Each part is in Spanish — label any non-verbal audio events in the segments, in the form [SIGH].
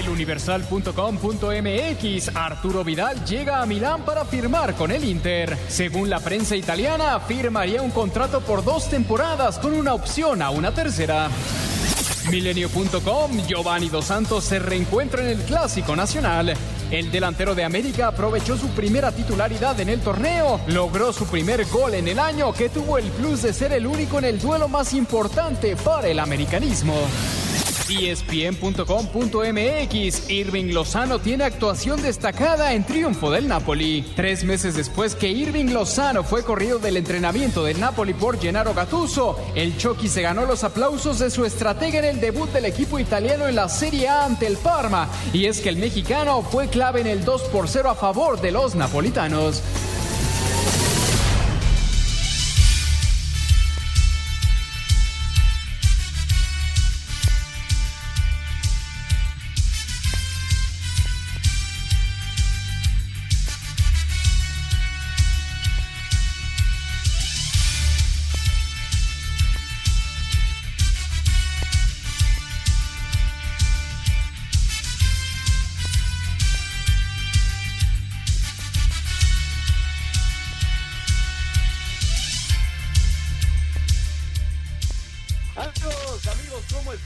Eluniversal.com.mx Arturo Vidal llega a Milán para firmar con el Inter. Según la prensa italiana, firmaría un contrato por dos temporadas con una opción a una tercera. Milenio.com Giovanni Dos Santos se reencuentra en el Clásico Nacional. El delantero de América aprovechó su primera titularidad en el torneo, logró su primer gol en el año que tuvo el plus de ser el único en el duelo más importante para el americanismo. ESPN.com.mx Irving Lozano tiene actuación destacada en triunfo del Napoli. Tres meses después que Irving Lozano fue corrido del entrenamiento del Napoli por Gennaro Gattuso, el Chucky se ganó los aplausos de su estratega en el debut del equipo italiano en la Serie A ante el Parma. Y es que el mexicano fue clave en el 2 por 0 a favor de los napolitanos.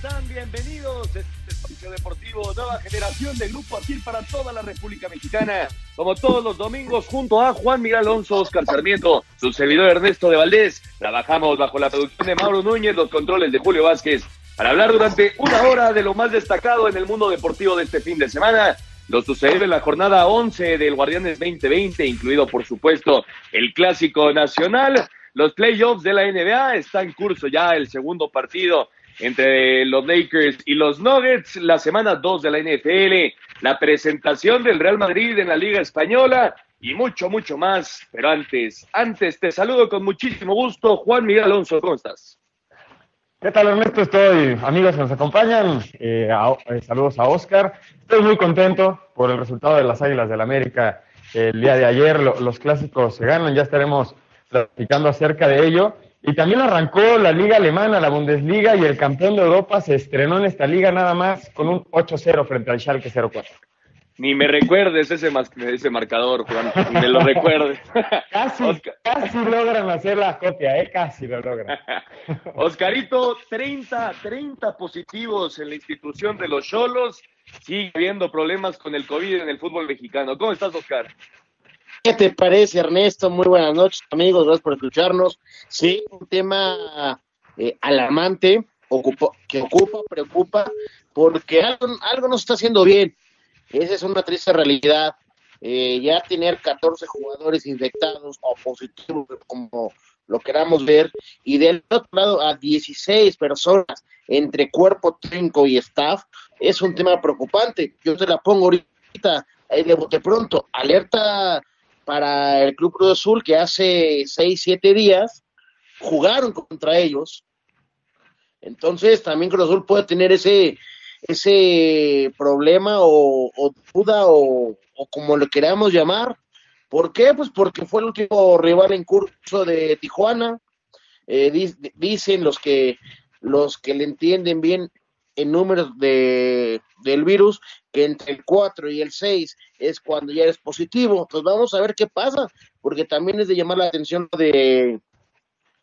Están? Bienvenidos este espacio deportivo Nueva Generación de Grupo Asir para toda la República Mexicana. Como todos los domingos, junto a Juan Miguel Alonso, Oscar Sarmiento, su servidor Ernesto de Valdés, trabajamos bajo la producción de Mauro Núñez, los controles de Julio Vázquez, para hablar durante una hora de lo más destacado en el mundo deportivo de este fin de semana. Lo sucedido en la jornada 11 del Guardianes 2020, incluido por supuesto el Clásico Nacional. Los playoffs de la NBA está en curso ya el segundo partido entre los Lakers y los Nuggets, la semana 2 de la NFL, la presentación del Real Madrid en la Liga Española y mucho, mucho más. Pero antes, antes te saludo con muchísimo gusto, Juan Miguel Alonso, ¿cómo estás? ¿Qué tal, Ernesto? Estoy, amigos que nos acompañan, eh, eh, saludos a Oscar. Estoy muy contento por el resultado de las Águilas del América el día de ayer. Lo- los clásicos se ganan, ya estaremos platicando acerca de ello. Y también arrancó la Liga Alemana, la Bundesliga, y el campeón de Europa se estrenó en esta liga nada más con un 8-0 frente al Schalke 04. Ni me recuerdes ese, ese marcador, Juan, ni me lo [LAUGHS] recuerdes. Casi, casi logran hacer la copia, ¿eh? Casi lo logran. [LAUGHS] Oscarito, 30, 30 positivos en la institución de los Cholos. Sigue habiendo problemas con el COVID en el fútbol mexicano. ¿Cómo estás, Oscar? ¿Qué te parece, Ernesto? Muy buenas noches, amigos. Gracias por escucharnos. Sí, un tema eh, alarmante, ocupa- que ocupa, preocupa, porque algo, no se está haciendo bien. Esa es una triste realidad. Eh, ya tener 14 jugadores infectados o positivos, como lo queramos ver, y del otro lado a 16 personas entre cuerpo técnico y staff, es un tema preocupante. Yo se la pongo ahorita, eh, de pronto, alerta para el Club Cruz Azul que hace 6, 7 días jugaron contra ellos. Entonces también Cruz Azul puede tener ese, ese problema o, duda o, o como lo queramos llamar. ¿Por qué? Pues porque fue el último rival en curso de Tijuana. Eh, di- dicen los que los que le entienden bien en números de, del virus que entre el 4 y el 6 es cuando ya eres positivo. Pues vamos a ver qué pasa, porque también es de llamar la atención de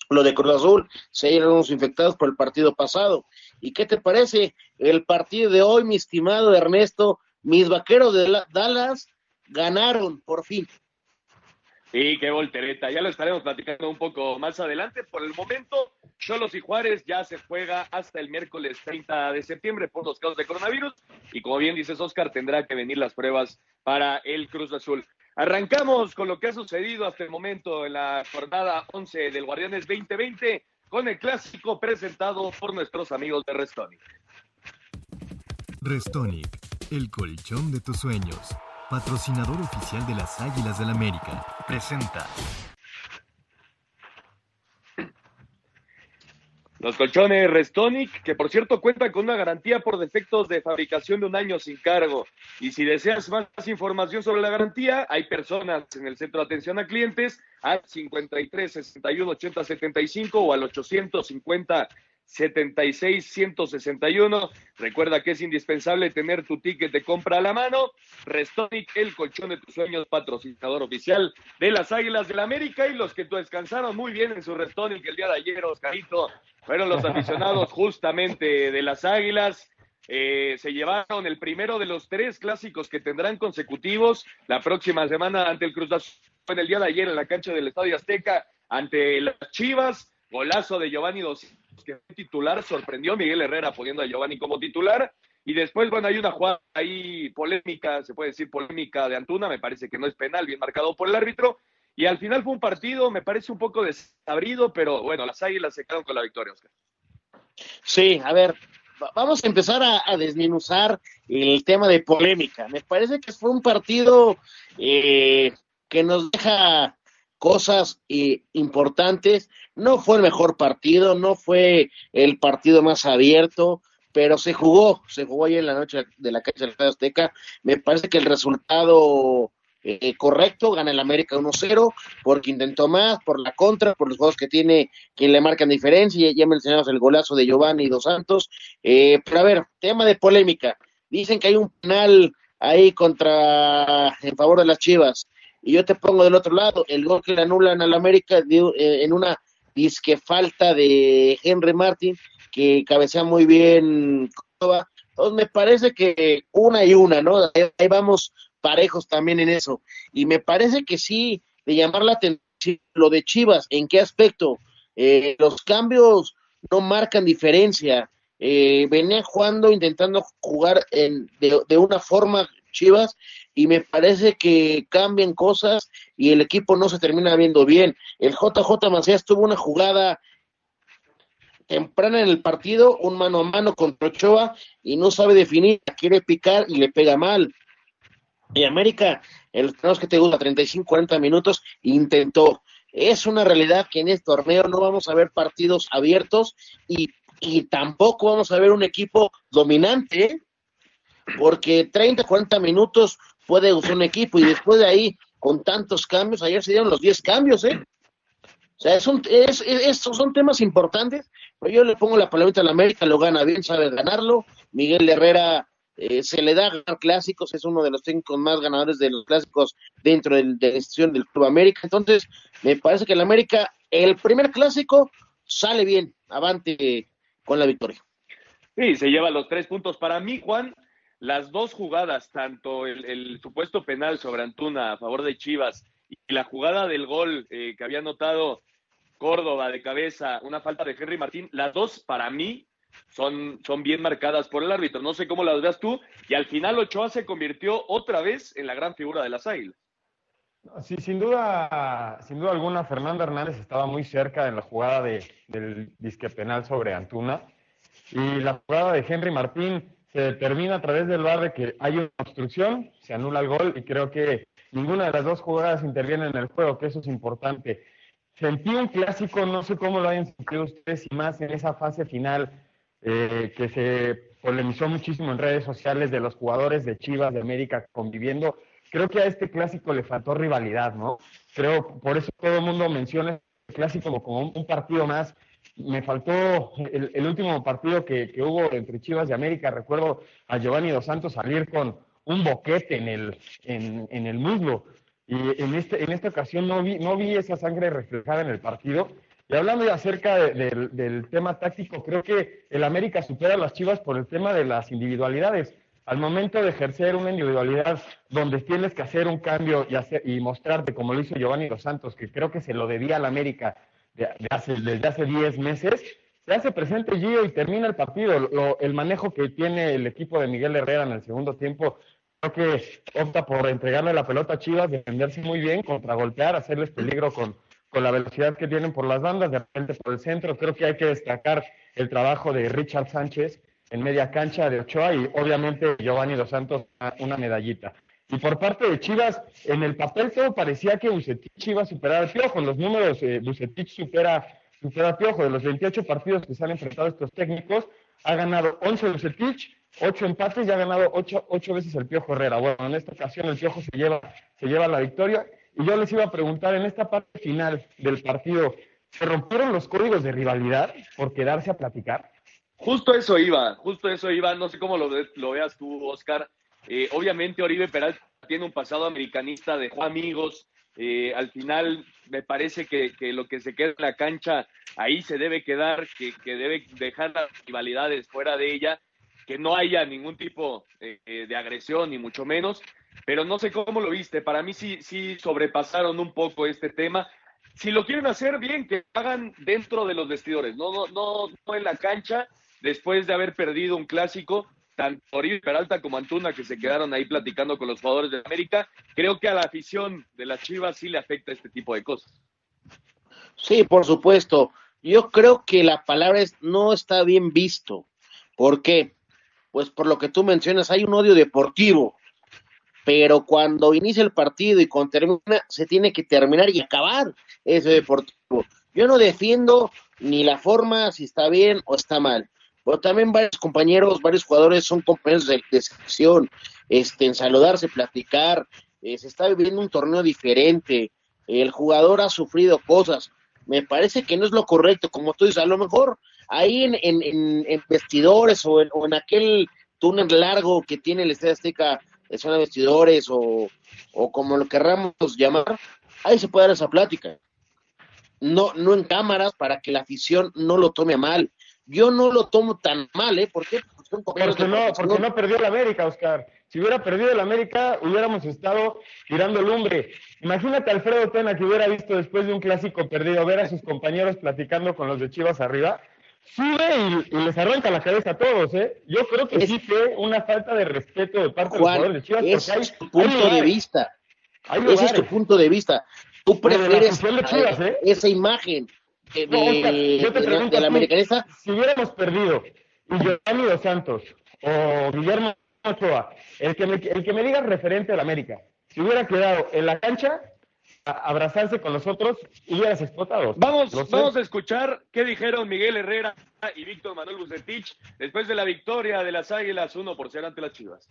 lo de Cruz Azul, se eran los infectados por el partido pasado. ¿Y qué te parece el partido de hoy, mi estimado Ernesto? Mis vaqueros de la- Dallas ganaron por fin. Sí, qué voltereta. Ya lo estaremos platicando un poco más adelante. Por el momento, Cholos y Juárez ya se juega hasta el miércoles 30 de septiembre por los casos de coronavirus. Y como bien dices, Oscar, tendrá que venir las pruebas para el Cruz Azul. Arrancamos con lo que ha sucedido hasta el momento en la jornada 11 del Guardianes 2020 con el clásico presentado por nuestros amigos de Restonic. Restonic, el colchón de tus sueños. Patrocinador oficial de las Águilas del América. Presenta. Los colchones Restonic, que por cierto cuentan con una garantía por defectos de fabricación de un año sin cargo. Y si deseas más información sobre la garantía, hay personas en el centro de atención a clientes al 53 61 80 75 o al 850 76-161. Recuerda que es indispensable tener tu ticket de compra a la mano. Restonic, el colchón de tus sueños, patrocinador oficial de las Águilas del la América y los que tú descansaron muy bien en su Restonic el día de ayer, Oscarito, fueron los aficionados [LAUGHS] justamente de las Águilas. Eh, se llevaron el primero de los tres clásicos que tendrán consecutivos la próxima semana ante el Cruz Azul en el día de ayer en la cancha del Estadio Azteca ante las Chivas. Golazo de Giovanni Dos que fue titular, sorprendió Miguel Herrera poniendo a Giovanni como titular. Y después, bueno, hay una jugada ahí polémica, se puede decir polémica de Antuna, me parece que no es penal, bien marcado por el árbitro. Y al final fue un partido, me parece un poco desabrido, pero bueno, las águilas se quedaron con la victoria, Oscar. Sí, a ver, vamos a empezar a, desminuzar el tema de polémica. Me parece que fue un partido eh, que nos deja cosas eh, importantes. No fue el mejor partido, no fue el partido más abierto, pero se jugó, se jugó ayer en la noche de la cancha del Estadio Azteca. Me parece que el resultado eh, correcto, gana el América 1-0, porque intentó más, por la contra, por los juegos que tiene, que le marcan diferencia. Ya mencionamos el golazo de Giovanni Dos Santos. Eh, pero a ver, tema de polémica. Dicen que hay un penal ahí contra en favor de las Chivas y yo te pongo del otro lado, el gol que le anulan al América eh, en una disque falta de Henry Martin, que cabecea muy bien Entonces me parece que una y una, ¿no? Ahí vamos parejos también en eso. Y me parece que sí, de llamar la atención lo de Chivas, ¿en qué aspecto? Eh, los cambios no marcan diferencia. Eh, venía jugando, intentando jugar en, de, de, una forma Chivas y me parece que cambian cosas y el equipo no se termina viendo bien. El JJ Macías tuvo una jugada temprana en el partido, un mano a mano contra Ochoa y no sabe definir, quiere picar y le pega mal. Y América, el los que te gusta 35, 40 minutos, intentó. Es una realidad que en este torneo no vamos a ver partidos abiertos y, y tampoco vamos a ver un equipo dominante, ¿eh? Porque 30, 40 minutos puede usar un equipo y después de ahí, con tantos cambios, ayer se dieron los 10 cambios, ¿eh? O sea, es es, estos son temas importantes, pero yo le pongo la palomita a la América, lo gana bien, sabe ganarlo. Miguel Herrera eh, se le da ganar clásicos, es uno de los técnicos más ganadores de los clásicos dentro de la institución del Club América. Entonces, me parece que el América, el primer clásico, sale bien, avante con la victoria. Sí, se lleva los tres puntos. Para mí, Juan, las dos jugadas, tanto el, supuesto penal sobre Antuna a favor de Chivas y la jugada del gol eh, que había notado Córdoba de cabeza, una falta de Henry Martín, las dos para mí son, son bien marcadas por el árbitro. No sé cómo las veas tú. Y al final Ochoa se convirtió otra vez en la gran figura de las Águilas. Sí, sin duda, sin duda alguna, Fernando Hernández estaba muy cerca en la jugada de, del disque penal sobre Antuna. Y la jugada de Henry Martín, se determina a través del bar de que hay una obstrucción, se anula el gol y creo que ninguna de las dos jugadas interviene en el juego, que eso es importante. Sentí un clásico, no sé cómo lo hayan sentido ustedes y más en esa fase final eh, que se polemizó muchísimo en redes sociales de los jugadores de Chivas de América conviviendo. Creo que a este clásico le faltó rivalidad, ¿no? Creo, por eso todo el mundo menciona el clásico como un partido más me faltó el, último partido que, hubo entre Chivas y América. Recuerdo a Giovanni Dos Santos salir con un boquete en el, en, el muslo. Y en, este, en esta ocasión no vi, no vi esa sangre reflejada en el partido. Y hablando ya acerca del tema táctico, creo que el América supera a las Chivas por el tema de las individualidades. Al momento de ejercer una individualidad donde tienes que hacer un cambio y, hacer, y mostrarte, como lo hizo Giovanni Dos Santos, que creo que se lo debía al América desde hace 10 meses, se hace presente Gio y termina el partido. el manejo que tiene el equipo de Miguel Herrera en el segundo tiempo, creo que opta por entregarle la pelota a Chivas, defenderse muy bien, contragolpear, hacerles peligro con, con la velocidad que tienen por las bandas, de repente por el centro. Creo que hay que destacar el trabajo de Richard Sánchez en media cancha de Ochoa y obviamente Giovanni Dos Santos una medallita. Y por parte de Chivas, en el papel todo parecía que Bucetich iba a superar al Piojo. Los números, eh, Bucetich supera Super Piojo, de los 28 partidos que se han enfrentado estos técnicos, ha ganado 11 Bucetich, 8 empates y ha ganado 8, veces el Piojo Herrera. Bueno, en esta ocasión el Piojo se lleva, se lleva la victoria. Y yo les iba a preguntar, en esta parte final del partido, ¿se rompieron los códigos de rivalidad por quedarse a platicar? Justo eso iba, justo eso iba. No sé cómo lo, lo veas tú, Oscar. Eh, obviamente Oribe Peralta tiene un pasado americanista, dejó amigos. Eh, al final me parece que, lo que se queda en la cancha ahí se debe quedar, que, debe dejar las rivalidades fuera de ella, que no haya ningún tipo eh, de agresión, ni mucho menos. Pero no sé cómo lo viste. Para mí sí, sí sobrepasaron un poco este tema. Si lo quieren hacer bien, que hagan dentro de los vestidores, no, no, no, no en la cancha, después de haber perdido un clásico tanto Oribe Peralta como Antuna, que se quedaron ahí platicando con los jugadores de América, creo que a la afición de las Chivas sí le afecta este tipo de cosas. Sí, por supuesto. Yo creo que la palabra es no está bien visto. ¿Por qué? Pues por lo que tú mencionas, hay un odio deportivo, pero cuando inicia el partido y cuando termina, se tiene que terminar y acabar ese deportivo. Yo no defiendo ni la forma, si está bien o está mal pero también varios compañeros, varios jugadores son compañeros de, sección, este, en saludarse, platicar, eh, se está viviendo un torneo diferente, el jugador ha sufrido cosas, me parece que no es lo correcto, como tú dices, a lo mejor ahí en, en, vestidores o en, aquel túnel largo que tiene el Estadio Azteca, zona de vestidores o, o como lo querramos llamar, ahí se puede dar esa plática. No, no en cámaras para que la afición no lo tome a mal yo no lo tomo tan mal, ¿eh? ¿Por qué? Porque, no, porque no perdió el América, Oscar. Si hubiera perdido el América, hubiéramos estado tirando lumbre. Imagínate a Alfredo Tena que hubiera visto después de un clásico perdido, ver a sus compañeros platicando con los de Chivas arriba. Sube y, les arranca la cabeza a todos, ¿eh? Yo creo que sí fue una falta de respeto de parte de los jugadores de Chivas. Ese es tu punto de vista. Ese es tu punto de vista. Tú prefieres ¿eh? esa imagen de, la americanista. Si hubiéramos perdido y Giovanni Dos Santos o Guillermo Ochoa, el que, me, el que me diga referente a la América, si hubiera quedado en la cancha, a abrazarse con nosotros, hubieras explotado. Vamos, vamos a escuchar qué dijeron Miguel Herrera y Víctor Manuel Bucetich después de la victoria de las Águilas 1 por ser ante las Chivas.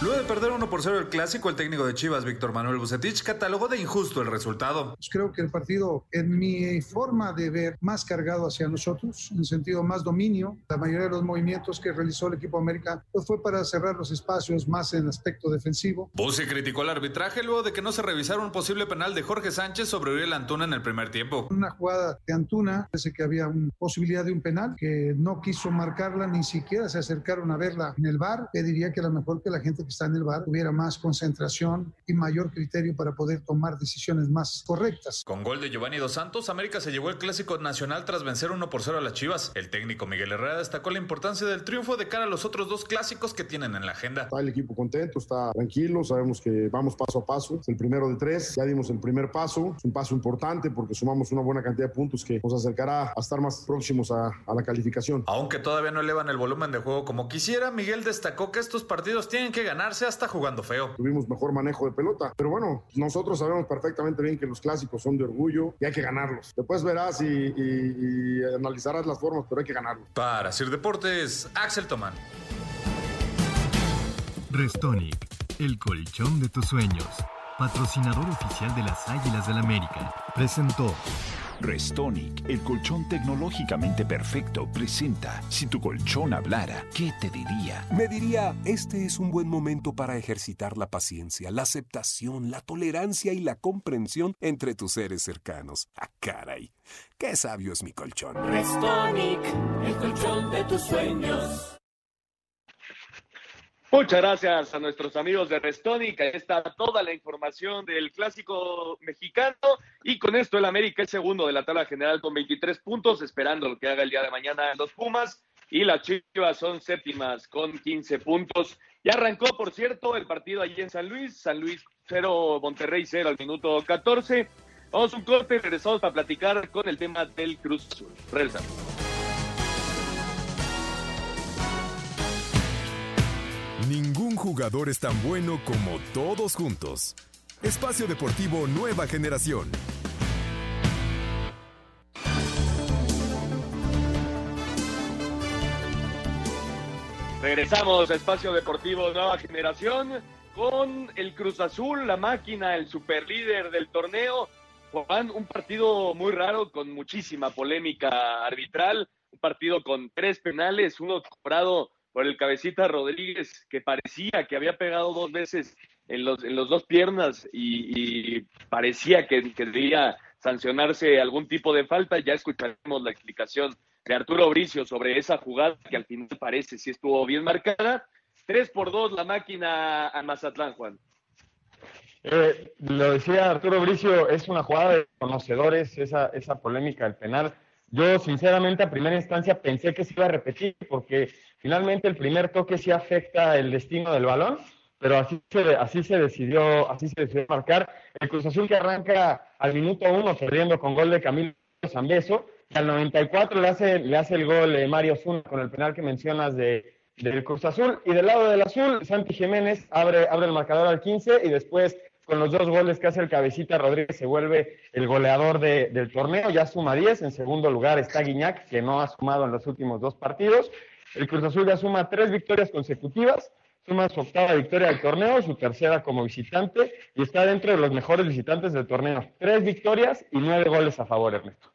Luego de perder 1 por 0 el clásico, el técnico de Chivas, Víctor Manuel Bucetich, catalogó de injusto el resultado. Pues creo que el partido, en mi forma de ver, más cargado hacia nosotros, en sentido más dominio. La mayoría de los movimientos que realizó el equipo América pues fue para cerrar los espacios más en aspecto defensivo. Buce criticó el arbitraje luego de que no se revisara un posible penal de Jorge Sánchez sobre Uriel Antuna en el primer tiempo. Una jugada de Antuna, parece que había una posibilidad de un penal, que no quiso marcarla, ni siquiera se acercaron a verla en el bar. Pediría que a lo mejor que la gente está en el bar hubiera más concentración y mayor criterio para poder tomar decisiones más correctas. Con gol de Giovanni Dos Santos, América se llevó el clásico nacional tras vencer 1 por 0 a las Chivas. El técnico Miguel Herrera destacó la importancia del triunfo de cara a los otros dos clásicos que tienen en la agenda. Está el equipo contento, está tranquilo, sabemos que vamos paso a paso. Es el primero de tres, ya dimos el primer paso, es un paso importante porque sumamos una buena cantidad de puntos que nos acercará a estar más próximos a, a la calificación. Aunque todavía no elevan el volumen de juego como quisiera, Miguel destacó que estos partidos tienen que ganarse hasta jugando feo. Tuvimos mejor manejo de pelota, pero bueno, nosotros sabemos perfectamente bien que los clásicos son de orgullo y hay que ganarlos. Después verás y, analizarás las formas, pero hay que ganarlos. Para Sir Deportes, Axel Tomán. Restonic, el colchón de tus sueños, patrocinador oficial de las Águilas del América, presentó. Restonic, el colchón tecnológicamente perfecto, presenta Si tu colchón hablara, ¿qué te diría? Me diría, este es un buen momento para ejercitar la paciencia, la aceptación, la tolerancia y la comprensión entre tus seres cercanos. ¡Ah, caray! ¡Qué sabio es mi colchón! Restonic, el colchón de tus sueños. Muchas gracias a nuestros amigos de Restónica. Ahí está toda la información del clásico mexicano. Y con esto el América es segundo de la tabla general con 23 puntos, esperando lo que haga el día de mañana los Pumas. Y las Chivas son séptimas con 15 puntos. Ya arrancó, por cierto, el partido allí en San Luis. San Luis 0, Monterrey 0 al minuto 14. Vamos un corte regresamos para platicar con el tema del Cruz Azul. Regresamos. Ningún jugador es tan bueno como todos juntos. Espacio Deportivo Nueva Generación. Regresamos a Espacio Deportivo Nueva Generación con el Cruz Azul, la máquina, el superlíder del torneo. Juan, un partido muy raro con muchísima polémica arbitral, un partido con tres penales, uno cobrado por el cabecita Rodríguez, que parecía que había pegado dos veces en los, en los dos piernas y, parecía que, que sancionarse algún tipo de falta. Ya escucharemos la explicación de Arturo Bricio sobre esa jugada que al final parece si estuvo bien marcada. Tres por dos la máquina a Mazatlán, Juan. Eh, lo decía Arturo Bricio, es una jugada de conocedores, esa, esa polémica del penal. Yo, sinceramente, a primera instancia pensé que se iba a repetir, porque finalmente el primer toque sí afecta el destino del balón, pero así se, así se decidió, así se decidió marcar. El Cruz Azul que arranca al minuto uno perdiendo con gol de Camilo Zambeso, y al 94 le hace, le hace el gol de Mario Zuna con el penal que mencionas de, del Cruz Azul. Y del lado del azul, Santi Jiménez abre, abre el marcador al 15 y después con los dos goles que hace el cabecita Rodríguez se vuelve el goleador del torneo, ya suma 10, en segundo lugar está Guiñac, que no ha sumado en los últimos dos partidos, el Cruz Azul ya suma tres victorias consecutivas, suma su octava victoria del torneo, su tercera como visitante, y está dentro de los mejores visitantes del torneo, tres victorias y nueve goles a favor, Ernesto.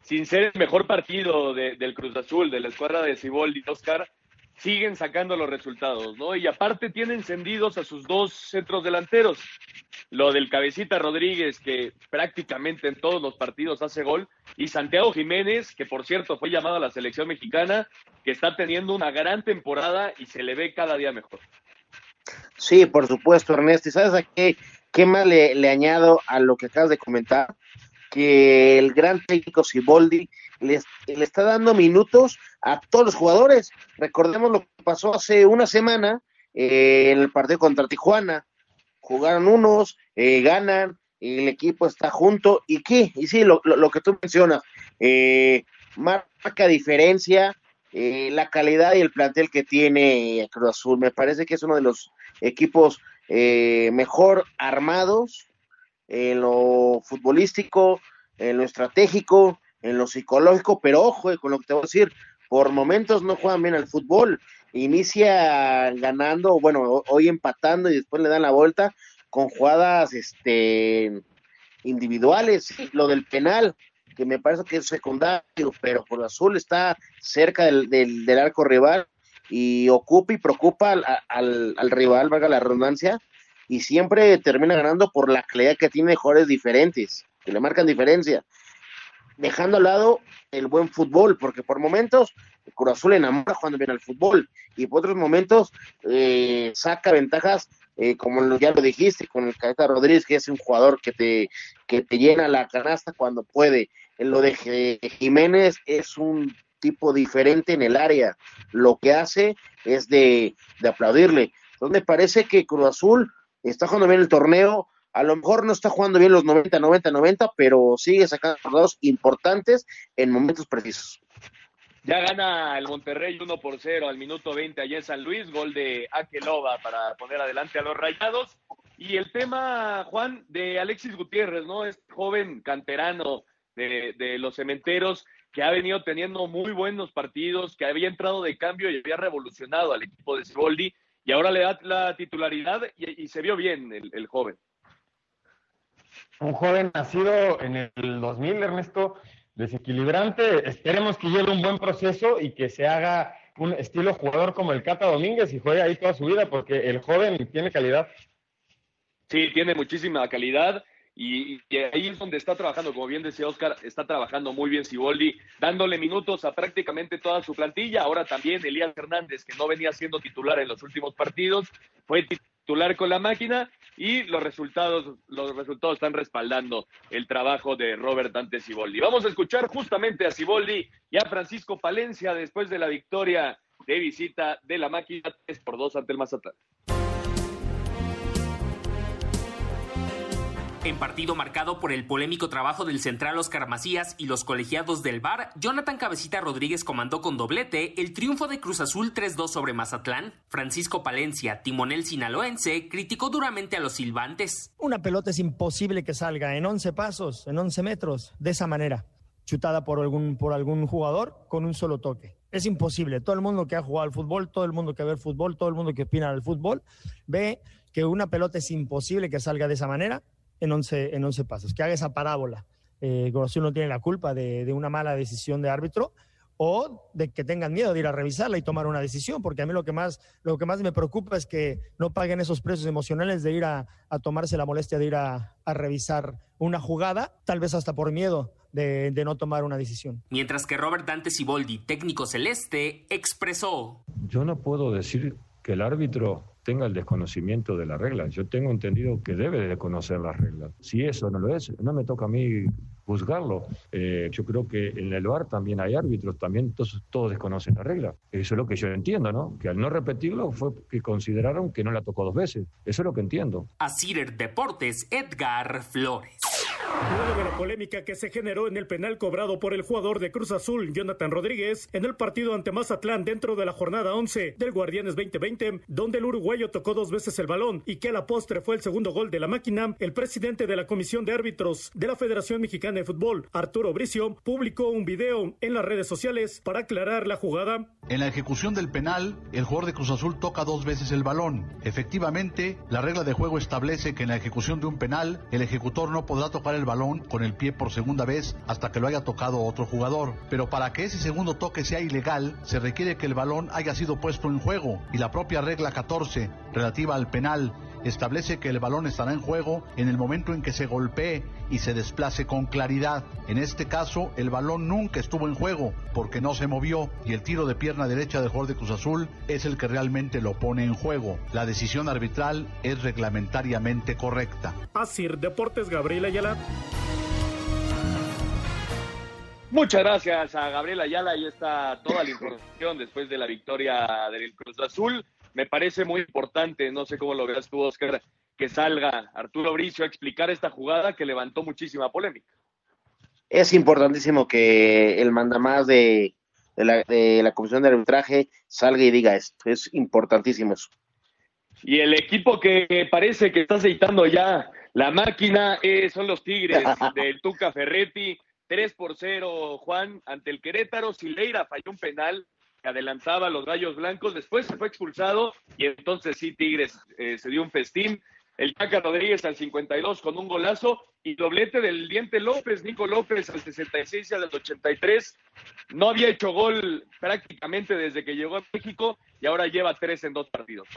Sin ser el mejor partido del Cruz Azul, de la escuadra de Ciboldi, Oscar, siguen sacando los resultados, ¿no? Y aparte tienen encendidos a sus dos centros delanteros. Lo del cabecita Rodríguez, que prácticamente en todos los partidos hace gol, y Santiago Jiménez, que por cierto fue llamado a la selección mexicana, que está teniendo una gran temporada y se le ve cada día mejor. Sí, por supuesto, Ernesto. ¿Y sabes a qué, qué más le, le añado a lo que acabas de comentar? Que el gran técnico Siboldi le, está dando minutos a todos los jugadores. Recordemos lo que pasó hace una semana eh, en el partido contra Tijuana. Jugaron unos, eh, ganan, el equipo está junto. ¿Y qué? Y sí, lo, lo, que tú mencionas, eh, marca diferencia la calidad y el plantel que tiene Cruz Azul. Me parece que es uno de los equipos mejor armados en lo futbolístico, en lo estratégico, en lo psicológico, pero ojo eh, con lo que te voy a decir, por momentos no juegan bien al fútbol, inicia ganando, bueno, hoy empatando y después le dan la vuelta con jugadas este individuales, lo del penal, que me parece que es secundario, pero por azul está cerca del, del, arco rival y ocupa y preocupa al, al, al, rival, valga la redundancia, y siempre termina ganando por la calidad que tiene mejores diferentes, que le marcan diferencia dejando al lado el buen fútbol, porque por momentos el Cruz Azul enamora jugando bien al fútbol y por otros momentos eh, saca ventajas, eh, como ya lo dijiste, con el Cabeza Rodríguez, que es un jugador que te, que te llena la canasta cuando puede. Lo de Jiménez es un tipo diferente en el área. Lo que hace es de, de aplaudirle. Entonces me parece que Cruz Azul está jugando bien el torneo, a lo mejor no está jugando bien los 90, 90, 90, pero sigue sacando dos importantes en momentos precisos. Ya gana el Monterrey 1 por 0 al minuto 20 allá en San Luis, gol de Akeloba para poner adelante a los Rayados. Y el tema, Juan, de Alexis Gutiérrez, ¿no? Es joven canterano de, los cementeros que ha venido teniendo muy buenos partidos, que había entrado de cambio y había revolucionado al equipo de Siboldi y ahora le da la titularidad y, se vio bien el joven un joven nacido en el 2000, Ernesto, desequilibrante. Esperemos que lleve un buen proceso y que se haga un estilo jugador como el Cata Domínguez y juegue ahí toda su vida, porque el joven tiene calidad. Sí, tiene muchísima calidad. Y, ahí es donde está trabajando, como bien decía Oscar, está trabajando muy bien Siboldi, dándole minutos a prácticamente toda su plantilla. Ahora también Elías Hernández, que no venía siendo titular en los últimos partidos, fue titular con la máquina y los resultados, los resultados están respaldando el trabajo de Robert Dante Siboldi. Vamos a escuchar justamente a Siboldi y a Francisco Palencia después de la victoria de visita de la máquina 3 por 2 ante el Mazatlán. En partido marcado por el polémico trabajo del central Oscar Macías y los colegiados del VAR, Jonathan Cabecita Rodríguez comandó con doblete el triunfo de Cruz Azul 3-2 sobre Mazatlán. Francisco Palencia, timonel sinaloense, criticó duramente a los silbantes. Una pelota es imposible que salga en 11 pasos, en 11 metros, de esa manera, chutada por algún, por algún jugador con un solo toque. Es imposible. Todo el mundo que ha jugado al fútbol, todo el mundo que ve el fútbol, todo el mundo que opina del fútbol, ve que una pelota es imposible que salga de esa manera en 11, en 11 pasos, que haga esa parábola. Eh, no tiene la culpa de, de una mala decisión de árbitro, o de que tengan miedo de ir a revisarla y tomar una decisión, porque a mí lo que más, lo que más me preocupa es que no paguen esos precios emocionales de ir a, tomarse la molestia de ir a, revisar una jugada, tal vez hasta por miedo de, de, no tomar una decisión. Mientras que Robert Dante Siboldi, técnico celeste, expresó. Yo no puedo decir que el árbitro tenga el desconocimiento de las reglas. Yo tengo entendido que debe de conocer las reglas. Si eso no lo es, no me toca a mí juzgarlo. Eh, yo creo que en el bar también hay árbitros, también todos, desconocen la regla. Eso es lo que yo entiendo, ¿no? Que al no repetirlo fue que consideraron que no la tocó dos veces. Eso es lo que entiendo. A Deportes, Edgar Flores. Luego de la polémica que se generó en el penal cobrado por el jugador de Cruz Azul, Jonathan Rodríguez, en el partido ante Mazatlán dentro de la jornada 11 del Guardianes 2020, donde el uruguayo tocó dos veces el balón y que a la postre fue el segundo gol de la máquina, el presidente de la Comisión de Árbitros de la Federación Mexicana de Fútbol, Arturo Bricio, publicó un video en las redes sociales para aclarar la jugada. En la ejecución del penal, el jugador de Cruz Azul toca dos veces el balón. Efectivamente, la regla de juego establece que en la ejecución de un penal, el ejecutor no podrá tocar el balón con el pie por segunda vez hasta que lo haya tocado otro jugador. Pero para que ese segundo toque sea ilegal, se requiere que el balón haya sido puesto en juego y la propia regla 14 relativa al penal establece que el balón estará en juego en el momento en que se golpee y se desplace con claridad. En este caso, el balón nunca estuvo en juego porque no se movió y el tiro de pierna derecha del jugador de Cruz Azul es el que realmente lo pone en juego. La decisión arbitral es reglamentariamente correcta. Asir Deportes Gabriel Ayala. Muchas gracias a Gabriel Ayala. Ahí está toda la información después de la victoria del Cruz Azul me parece muy importante, no sé cómo lo veas tú, Oscar, que salga Arturo Bricio a explicar esta jugada que levantó muchísima polémica. Es importantísimo que el mandamás de, de, la, de la Comisión de Arbitraje salga y diga esto, es importantísimo eso. Y el equipo que parece que está aceitando ya la máquina eh, son los Tigres [LAUGHS] del Tuca Ferretti. 3 por 0, Juan, ante el Querétaro. Sileira falló un penal que adelantaba los Gallos Blancos, después se fue expulsado y entonces sí Tigres eh, se dio un festín. El Caca Rodríguez al 52 con un golazo y doblete del Diente López, Nico López al 66 y al 83. No había hecho gol prácticamente desde que llegó a México y ahora lleva tres en dos partidos.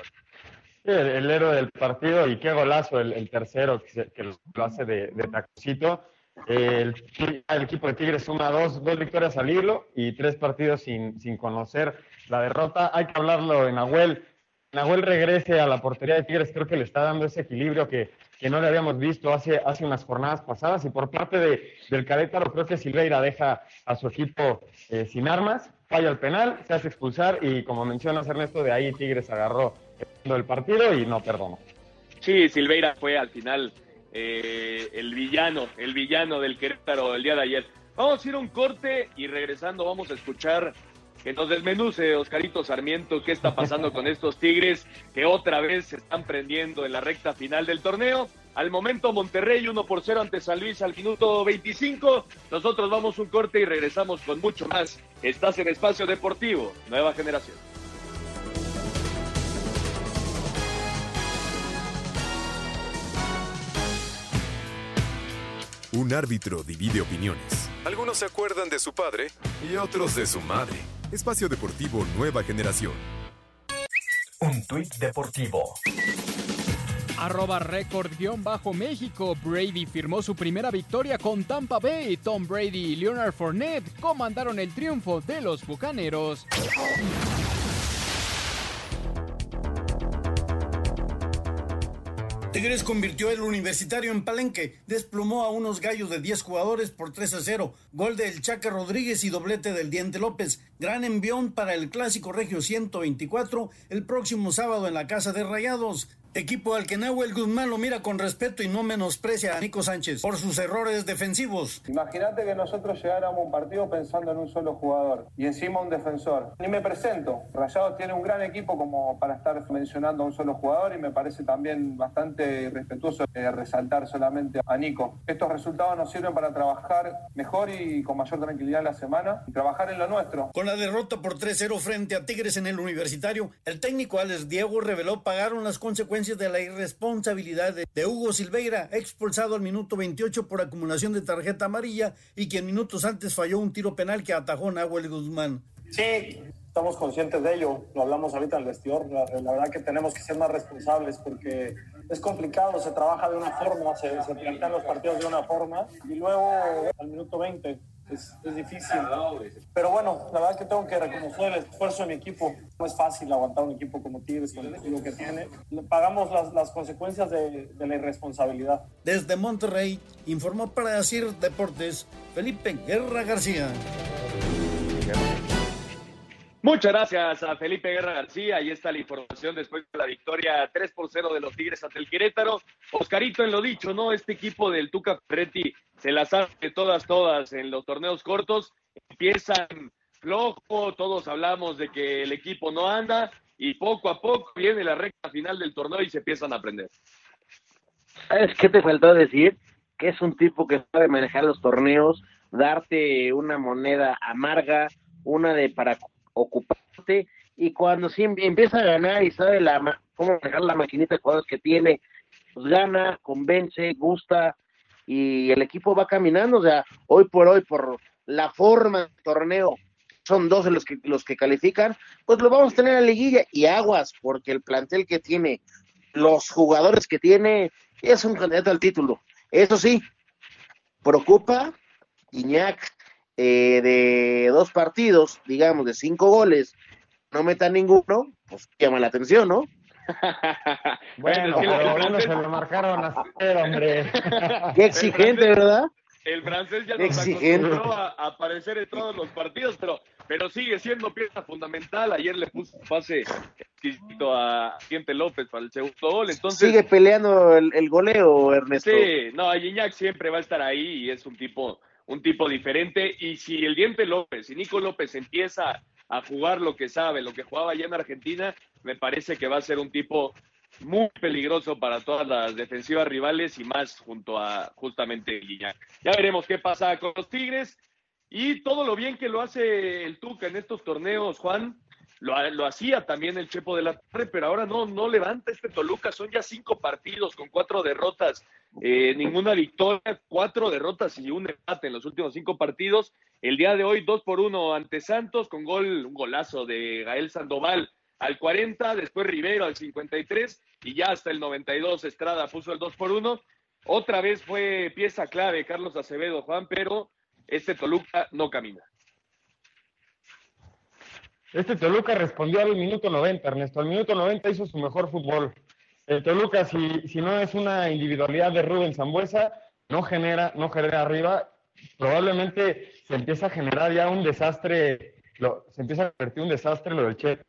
el, héroe del partido y qué golazo el, tercero que, lo hace de, de. El, equipo de Tigres suma dos, dos victorias al hilo y tres partidos sin, sin conocer la derrota. Hay que hablarlo en Nahuel. Nahuel regrese a la portería de Tigres, creo que le está dando ese equilibrio que, que no le habíamos visto hace, hace unas jornadas pasadas. Y por parte de, del Carétaro, creo que Silveira deja a su equipo eh, sin armas, falla el penal, se hace expulsar y como mencionas Ernesto, de ahí Tigres agarró el partido y no perdonó. Sí, Silveira fue al final eh, el villano, el villano del Querétaro el día de ayer. Vamos a ir a un corte y regresando vamos a escuchar que nos desmenuce Oscarito Sarmiento qué está pasando con estos Tigres que otra vez se están prendiendo en la recta final del torneo. Al momento Monterrey 1 por 0 ante San Luis al minuto 25. Nosotros vamos un corte y regresamos con mucho más. Estás en Espacio Deportivo, Nueva Generación. Un árbitro divide opiniones. Algunos se acuerdan de su padre y otros de su madre. Espacio Deportivo Nueva Generación. Un tuit deportivo. Arroba bajo méxico Brady firmó su primera victoria con Tampa Bay. Tom Brady y Leonard Fournette comandaron el triunfo de los Bucaneros. Tigres convirtió el universitario en Palenque, desplumó a unos gallos de 10 jugadores por 3 a 0, gol del Chaca Rodríguez y doblete del Diente López, gran envión para el Clásico Regio 124 el próximo sábado en la Casa de Rayados. Equipo al que Nahuel Guzmán lo mira con respeto y no menosprecia a Nico Sánchez por sus errores defensivos. Imagínate que nosotros llegáramos a un partido pensando en un solo jugador y encima un defensor. Ni me presento. Rayados tiene un gran equipo como para estar mencionando a un solo jugador y me parece también bastante respetuoso eh, resaltar solamente a Nico. Estos resultados nos sirven para trabajar mejor y con mayor tranquilidad en la semana y trabajar en lo nuestro. Con la derrota por 3-0 frente a Tigres en el Universitario, el técnico Alex Diego reveló pagaron las consecuencias de la irresponsabilidad de, Hugo Silveira, expulsado al minuto 28 por acumulación de tarjeta amarilla y quien minutos antes falló un tiro penal que atajó Nahuel Guzmán. Sí, estamos conscientes de ello, lo hablamos ahorita al vestidor, la, verdad que tenemos que ser más responsables porque es complicado, se trabaja de una forma, se, se plantean los partidos de una forma y luego al minuto 20 es, difícil. Pero bueno, la verdad que tengo que reconocer el esfuerzo de mi equipo. No es fácil aguantar un equipo como Tigres con lo que tiene. Pagamos las, las consecuencias de, la irresponsabilidad. Desde Monterrey, informó para decir Deportes Felipe Guerra García. Muchas gracias a Felipe Guerra García. Ahí está la información después de la victoria 3 por 0 de los Tigres ante el Querétaro. Oscarito, en lo dicho, ¿no? Este equipo del Tuca Ferretti se las hace todas, todas en los torneos cortos. Empiezan flojo, todos hablamos de que el equipo no anda y poco a poco viene la recta final del torneo y se empiezan a aprender. ¿Sabes qué te faltó decir? Que es un tipo que sabe manejar los torneos, darte una moneda amarga, una de para ocuparte y cuando sí empieza a ganar y sabe la, cómo manejar la maquinita de jugadores que tiene, pues gana, convence, gusta y el equipo va caminando, o sea, hoy por hoy por la forma del torneo son dos de los que los que califican, pues lo vamos a tener en la liguilla y aguas porque el plantel que tiene, los jugadores que tiene es un candidato al título. Eso sí, preocupa Iñak eh, de dos partidos, digamos, de cinco goles, no meta ninguno, pues llama la atención, ¿no? [LAUGHS] bueno, pero se lo marcaron a hombre. [LAUGHS] Qué exigente, ¿verdad? El francés ya nos acostumbró a, aparecer en todos los partidos, pero, pero sigue siendo pieza fundamental. Ayer le puso pase exquisito a Siente López para el segundo gol. Entonces, sigue peleando el, el goleo, Ernesto. Sí, no, Gignac siempre va a estar ahí y es un tipo un tipo diferente. Y si el Diente López y Nico López empieza a jugar lo que sabe, lo que jugaba allá en Argentina, me parece que va a ser un tipo muy peligroso para todas las defensivas rivales y más junto a justamente Guiñac. Ya veremos qué pasa con los Tigres y todo lo bien que lo hace el Tuca en estos torneos, Juan. Lo, hacía también el Chepo de la Torre, pero ahora no, no levanta este Toluca. Son ya cinco partidos con cuatro derrotas, eh, ninguna victoria, cuatro derrotas y un empate en los últimos cinco partidos. El día de hoy, dos por uno ante Santos, con gol, un golazo de Gael Sandoval al 40, después Rivero al 53 y ya hasta el 92 Estrada puso el dos por uno. Otra vez fue pieza clave Carlos Acevedo, Juan, pero este Toluca no camina. Este Toluca respondió al minuto 90, Ernesto. Al minuto 90 hizo su mejor fútbol. El Toluca, si, si no es una individualidad de Rubén Zambuesa, no genera, no genera arriba. Probablemente se empieza a generar ya un desastre, se empieza a convertir un desastre lo del Che.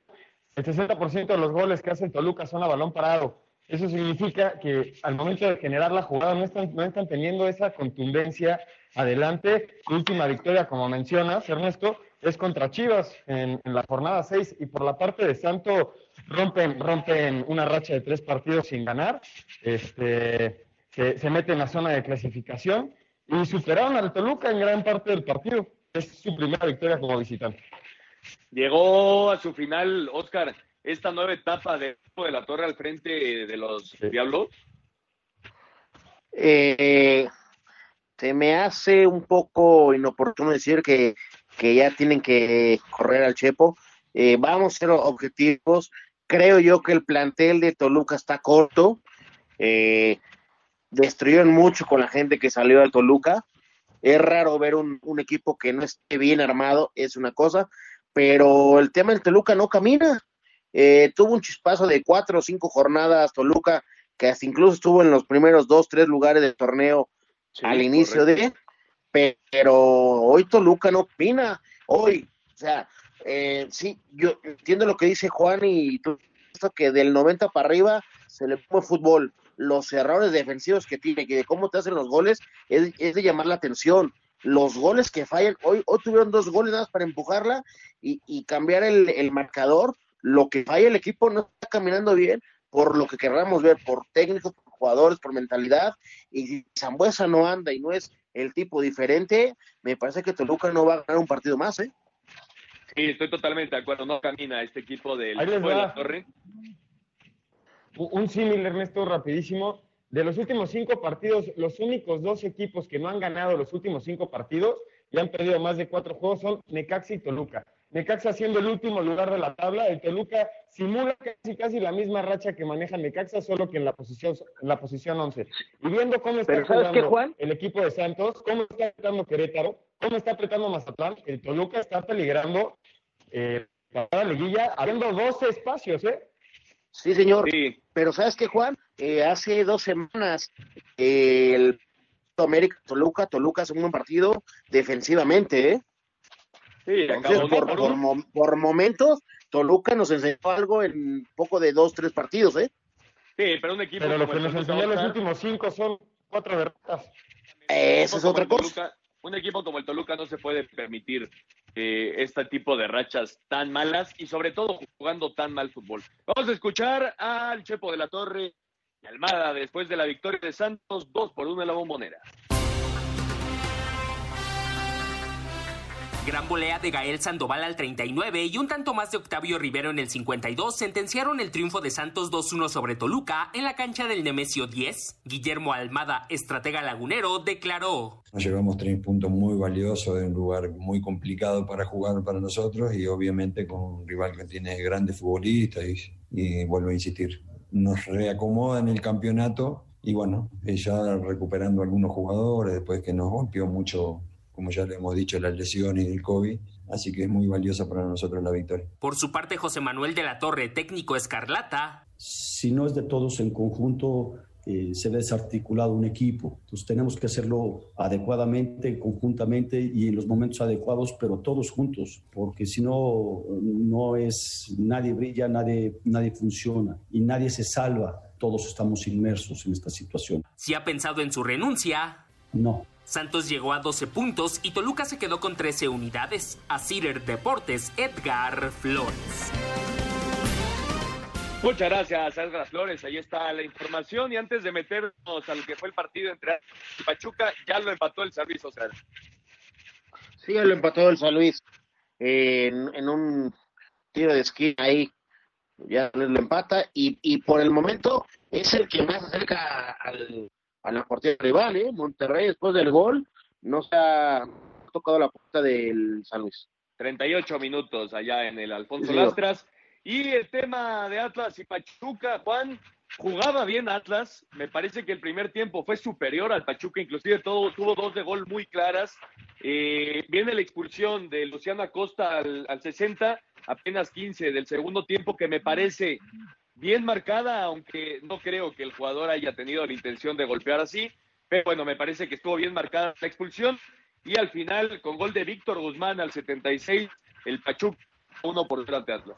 El 60% de los goles que hace el Toluca son a balón parado. Eso significa que al momento de generar la jugada no están, no están teniendo esa contundencia adelante. última victoria, como mencionas, Ernesto, es contra Chivas en, la jornada 6 y por la parte de Santo rompen, rompen una racha de tres partidos sin ganar, este, se, se mete en la zona de clasificación y superaron al Toluca en gran parte del partido. Es su primera victoria como visitante. Llegó a su final, Oscar, esta nueva etapa de, de la torre al frente de los Diablos. Eh, se me hace un poco inoportuno decir que que ya tienen que correr al Chepo. Eh, vamos a ser objetivos. Creo yo que el plantel de Toluca está corto. Eh, destruyeron mucho con la gente que salió de Toluca. Es raro ver un, equipo que no esté bien armado, es una cosa, pero el tema del Toluca no camina. Eh, tuvo un chispazo de cuatro o cinco jornadas Toluca, que hasta incluso estuvo en los primeros dos, tres lugares del torneo al inicio de, pero hoy Toluca no opina, hoy, o sea, eh, sí, yo entiendo lo que dice Juan y tú que del 90 para arriba se le pone fútbol. Los errores defensivos que tiene, que de cómo te hacen los goles, es, es de llamar la atención. Los goles que fallan, hoy, hoy tuvieron dos goles nada más para empujarla y, y cambiar el, el marcador. Lo que falla el equipo no está caminando bien, por lo que querramos ver, por técnicos, jugadores, por mentalidad. Y si Zambuesa no anda y no es el tipo diferente, me parece que Toluca no va a ganar un partido más, ¿eh? Sí, estoy totalmente de acuerdo. No camina este equipo del de la Torre. Un un símil, Ernesto, rapidísimo. De los últimos cinco partidos, los únicos dos equipos que no han ganado los últimos cinco partidos y han perdido más de cuatro juegos son Necaxa y Toluca. Necaxa siendo el último lugar de la tabla, el Toluca simula casi casi la misma racha que maneja Necaxa, solo que en la posición en la posición 11. Y viendo cómo está Pero ¿sabes qué, jugando Juan? el equipo de Santos, cómo está apretando Querétaro, cómo está apretando Mazatlán, el Toluca está peligrando eh, para la liguilla, habiendo 12 espacios, ¿eh? Sí, señor. Pero ¿sabes qué, Juan? Eh, hace dos semanas eh, el América Toluca, Toluca hace un buen partido defensivamente, ¿eh? Sí, Entonces, acabó por, por por momentos, Toluca nos enseñó algo en poco de dos, tres partidos, ¿eh? Sí, pero un equipo Pero lo que nos enseñó los Oscar, últimos cinco son cuatro derrotas. Esa es otra cosa. Toluca- un equipo como el Toluca no se puede permitir eh, este tipo de rachas tan malas y sobre todo jugando tan mal fútbol. Vamos a escuchar al Chepo de la Torre y Almada después de la victoria de Santos, dos por uno en la bombonera. Gran volea de Gael Sandoval al 39 y un tanto más de Octavio Rivero en el 52 sentenciaron el triunfo de Santos 2-1 sobre Toluca en la cancha del Nemesio 10. Guillermo Almada, estratega lagunero, declaró. Nos llevamos tres puntos muy valiosos de un lugar muy complicado para jugar para nosotros y obviamente con un rival que tiene grandes futbolistas y, y vuelvo a insistir, nos reacomoda en el campeonato y bueno, ya recuperando algunos jugadores después que nos golpeó mucho, como ya le hemos dicho, la lesión y el COVID, así que es muy valiosa para nosotros la victoria. Por su parte, José Manuel de la Torre, técnico escarlata, si no es de todos en conjunto, eh, se ve desarticulado un equipo. Entonces tenemos que hacerlo adecuadamente, conjuntamente y en los momentos adecuados, pero todos juntos, porque si no, no es, nadie brilla, nadie, nadie funciona y nadie se salva. Todos estamos inmersos en esta situación. si ha pensado en su renuncia, No. Santos llegó a 12 puntos y Toluca se quedó con 13 unidades. A Cider Deportes, Edgar Flores. Muchas gracias, Edgar Flores. Ahí está la información. Y antes de meternos a lo que fue el partido entre Pachuca, ya lo empató el servicio social. Sí, lo empató el San Luis eh, en, en un tiro de esquina ahí. Ya lo empata y, y por el momento es el que más acerca al, a la portería rival, ¿eh? Monterrey después del gol no se ha tocado la puerta del San Luis. 38 minutos allá en el Alfonso Sí. Lastras. Y el tema de Atlas y Pachuca, Juan, jugaba bien Atlas. Me parece que el primer tiempo fue superior al Pachuca, inclusive todo, tuvo dos de gol muy claras. Eh, viene la expulsión de Luciano Acosta al, al 60, apenas 15 del segundo tiempo, que me parece bien marcada, aunque no creo que el jugador haya tenido la intención de golpear así. Pero bueno, me parece que estuvo bien marcada la expulsión. Y al final, con gol de Víctor Guzmán al 76, el Pachuca uno por cero ante Atlas.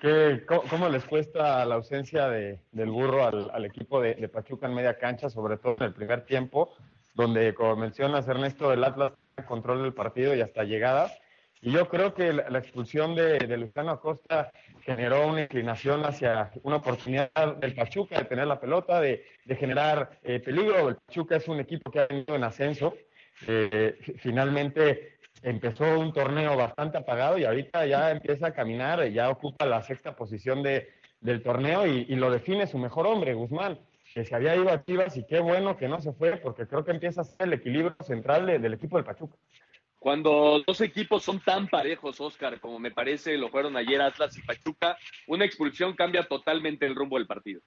¿Qué- cómo, les cuesta la ausencia de- del burro al, equipo de, de Pachuca en media cancha, sobre todo en el primer tiempo, donde, como mencionas, Ernesto, el Atlas control del partido y hasta llegadas? Y yo creo que la, expulsión de, de Luciano Acosta generó una inclinación hacia una oportunidad del Pachuca de tener la pelota, de, de generar eh, peligro. El Pachuca es un equipo que ha venido en ascenso. Eh, fi- finalmente empezó un torneo bastante apagado y ahorita ya empieza a caminar, ya ocupa la sexta posición de, del torneo y, y lo define su mejor hombre, Guzmán, que se había ido a Chivas y qué bueno que no se fue porque creo que empieza a ser el equilibrio central de- del equipo del Pachuca. Cuando dos equipos son tan parejos, Oscar, como me parece lo fueron ayer Atlas y Pachuca, una expulsión cambia totalmente el rumbo del partido.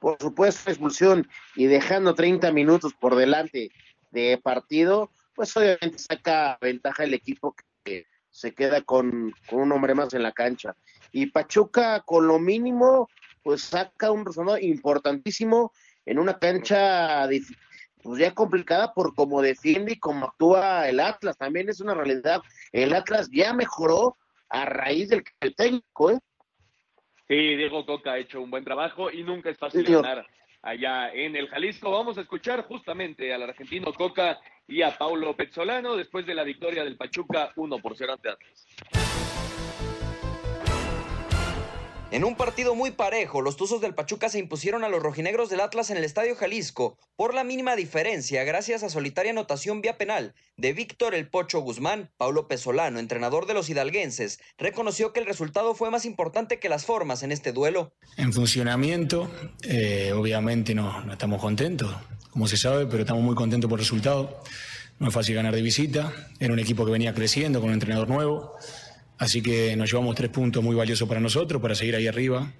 Por supuesto, expulsión y dejando 30 minutos por delante de partido, pues obviamente saca ventaja el equipo que se queda con, con un hombre más en la cancha. Y Pachuca, con lo mínimo, pues saca un resultado importantísimo en una cancha dif- pues ya complicada por cómo defiende y cómo actúa el Atlas. También es una realidad. El Atlas ya mejoró a raíz del, técnico, ¿eh? Sí, Diego Coca ha hecho un buen trabajo y nunca es fácil ganar allá en el Jalisco. Vamos a escuchar justamente al argentino Coca y a Paulo Pezzolano después de la victoria del Pachuca 1 por 0 ante Atlas. En un partido muy parejo, los Tuzos del Pachuca se impusieron a los rojinegros del Atlas en el Estadio Jalisco por la mínima diferencia gracias a solitaria anotación vía penal de Víctor El Pocho Guzmán. Paulo Pesolano, entrenador de los hidalguenses, reconoció que el resultado fue más importante que las formas en este duelo. En funcionamiento, eh, obviamente no, no estamos contentos, como se sabe, pero estamos muy contentos por el resultado. No es fácil ganar de visita, era un equipo que venía creciendo con un entrenador nuevo. Así que nos llevamos tres puntos muy valiosos para nosotros, para seguir ahí arriba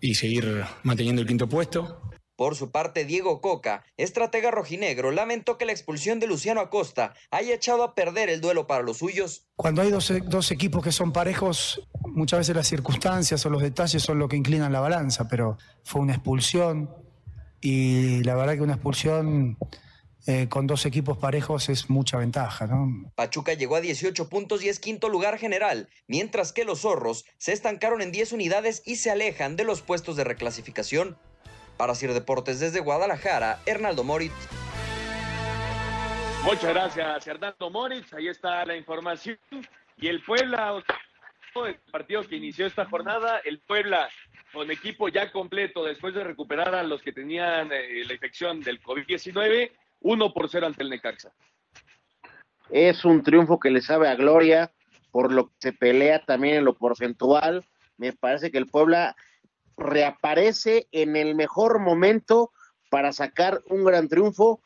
y seguir manteniendo el quinto puesto. Por su parte, Diego Coca, estratega rojinegro, lamentó que la expulsión de Luciano Acosta haya echado a perder el duelo para los suyos. Cuando hay dos, dos, equipos que son parejos, muchas veces las circunstancias o los detalles son lo que inclinan la balanza, pero fue una expulsión y la verdad que una expulsión eh, con dos equipos parejos es mucha ventaja. ¿no? Pachuca llegó a 18 puntos y es quinto lugar general, mientras que los zorros se estancaron en 10 unidades y se alejan de los puestos de reclasificación. Para Sir Deportes desde Guadalajara, Hernaldo Moritz. Muchas gracias, Hernando Moritz. Ahí está la información. Y el Puebla, el partido que inició esta jornada, el Puebla con equipo ya completo después de recuperar a los que tenían eh, la infección del COVID-19 1 por 0 ante el Necaxa. Es un triunfo que le sabe a Gloria, por lo que se pelea también en lo porcentual. Me parece que el Puebla reaparece en el mejor momento para sacar un gran triunfo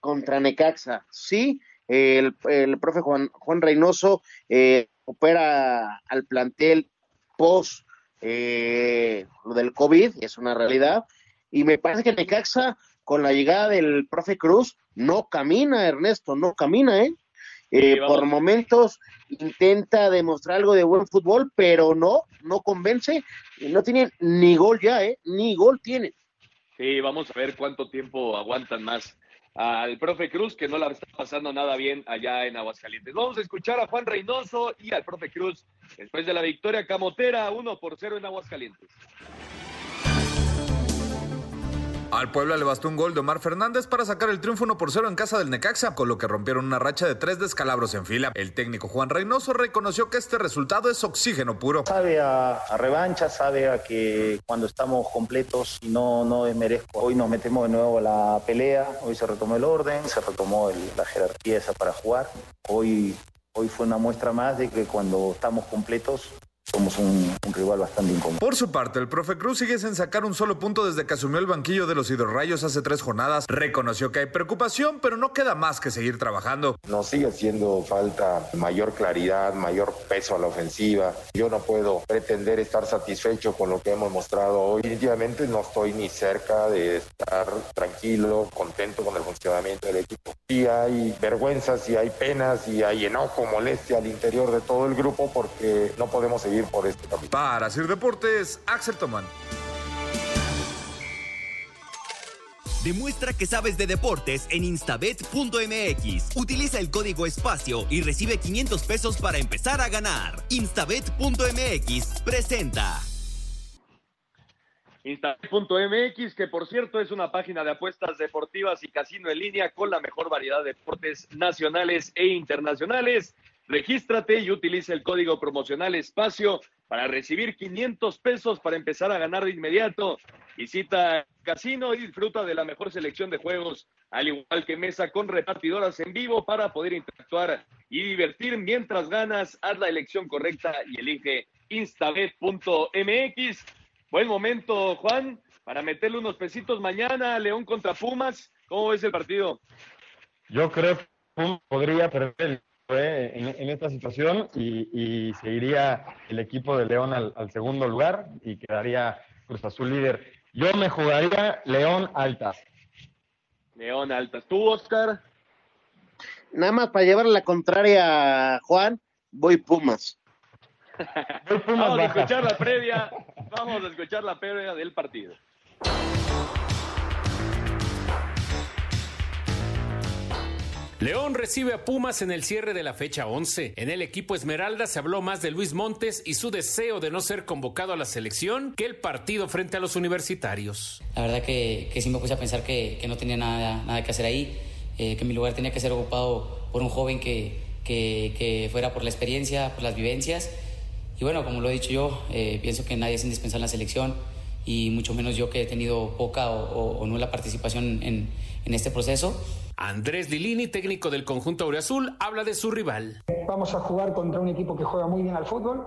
contra Necaxa. Sí, el, profe Juan, Juan Reynoso eh, opera al plantel post eh, lo del COVID, es una realidad, y me parece que Necaxa con la llegada del profe Cruz, no camina, Ernesto, no camina, ¿eh? eh por momentos intenta demostrar algo de buen fútbol, pero no, no convence, no tiene ni gol ya, ¿eh? Ni gol tiene. Sí, vamos a ver cuánto tiempo aguantan más al profe Cruz, que no la está pasando nada bien allá en Aguascalientes. Vamos a escuchar a Juan Reynoso y al profe Cruz después de la victoria camotera, uno por cero en Aguascalientes. Al Puebla le bastó un gol de Omar Fernández para sacar el triunfo 1 por 0 en casa del Necaxa, con lo que rompieron una racha de tres descalabros en fila. El técnico Juan Reynoso reconoció que este resultado es oxígeno puro. Sabe a, revancha, sabe a que cuando estamos completos no, no desmerezco. Hoy nos metemos de nuevo a la pelea, hoy se retomó el orden, se retomó la jerarquía esa para jugar. Hoy, hoy fue una muestra más de que cuando estamos completos somos un, rival bastante incómodo. Por su parte, el profe Cruz sigue sin sacar un solo punto desde que asumió el banquillo de los hidrorrayos hace tres jornadas. Reconoció que hay preocupación, pero no queda más que seguir trabajando. Nos sigue haciendo falta mayor claridad, mayor peso a la ofensiva. Yo no puedo pretender estar satisfecho con lo que hemos mostrado hoy. Definitivamente no estoy ni cerca de estar tranquilo, contento con el funcionamiento del equipo. Y hay vergüenzas, y hay penas, y hay enojo, molestia al interior de todo el grupo porque no podemos seguir por este camino. Para Sir Deportes, Axel Tomán. Demuestra que sabes de deportes en instabet.mx. Utiliza el código espacio y recibe 500 pesos para empezar a ganar. Instabet.mx presenta. Instabet.mx, que por cierto es una página de apuestas deportivas y casino en línea con la mejor variedad de deportes nacionales e internacionales. Regístrate y utiliza el código promocional espacio para recibir 500 pesos para empezar a ganar de inmediato. Visita casino y disfruta de la mejor selección de juegos, al igual que mesa con repartidoras en vivo para poder interactuar y divertir mientras ganas. Haz la elección correcta y elige instabet.mx. Buen momento, Juan, para meterle unos pesitos mañana. León contra Pumas. ¿Cómo ves el partido? Yo creo que podría perder en, esta situación y, se iría el equipo de León al, segundo lugar y quedaría Cruz Azul líder. Yo me jugaría León Altas. León Altas. ¿Tú, Oscar? Nada más para llevar la contraria a Juan, voy Pumas. voy Pumas [LAUGHS] vamos a escuchar la previa, vamos a escuchar la previa del partido. León recibe a Pumas en el cierre de la fecha 11. En el equipo Esmeralda se habló más de Luis Montes y su deseo de no ser convocado a la selección que el partido frente a los universitarios. La verdad que, que sí me puse a pensar que, no tenía nada, nada que hacer ahí, eh, que mi lugar tenía que ser ocupado por un joven que, que, fuera por la experiencia, por las vivencias. Y bueno, como lo he dicho yo, eh, pienso que nadie es indispensable en la selección y mucho menos yo que he tenido poca o, o, o nula participación en, en este proceso. Andrés Lilini, técnico del conjunto Aureazul, habla de su rival. Vamos a jugar contra un equipo que juega muy bien al fútbol,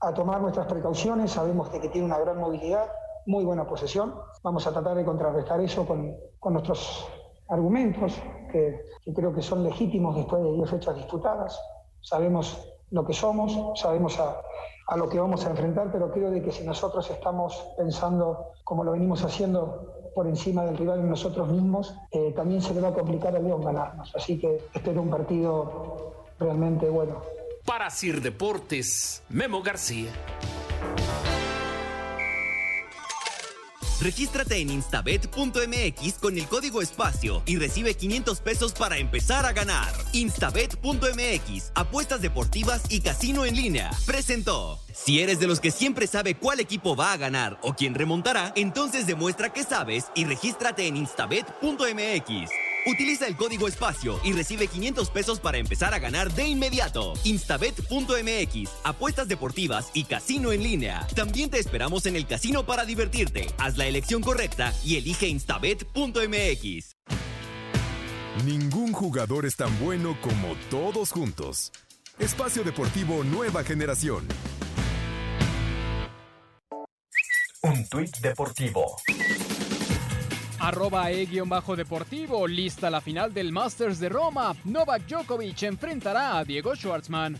a tomar nuestras precauciones, sabemos de que tiene una gran movilidad, muy buena posesión. Vamos a tratar de contrarrestar eso con, con nuestros argumentos, que, que, creo que son legítimos después de 10 fechas disputadas. Sabemos lo que somos, sabemos a, a, lo que vamos a enfrentar, pero creo de que si nosotros estamos pensando como lo venimos haciendo por encima del rival en nosotros mismos, eh, también se le va a complicar a León ganarnos. Así que espero un partido realmente bueno. Para Sir Deportes, Memo García. Regístrate en instabet.mx con el código espacio y recibe 500 pesos para empezar a ganar. Instabet.mx, apuestas deportivas y casino en línea. Presentó. Si eres de los que siempre sabe cuál equipo va a ganar o quién remontará, entonces demuestra que sabes y regístrate en instabet.mx. Utiliza el código espacio y recibe 500 pesos para empezar a ganar de inmediato. Instabet.mx, apuestas deportivas y casino en línea. También te esperamos en el casino para divertirte. Haz la elección correcta y elige instabet.mx. Ningún jugador es tan bueno como todos juntos. Espacio Deportivo Nueva Generación. Un tuit deportivo arroba e-deportivo, lista la final del Masters de Roma. Novak Djokovic enfrentará a Diego Schwartzman.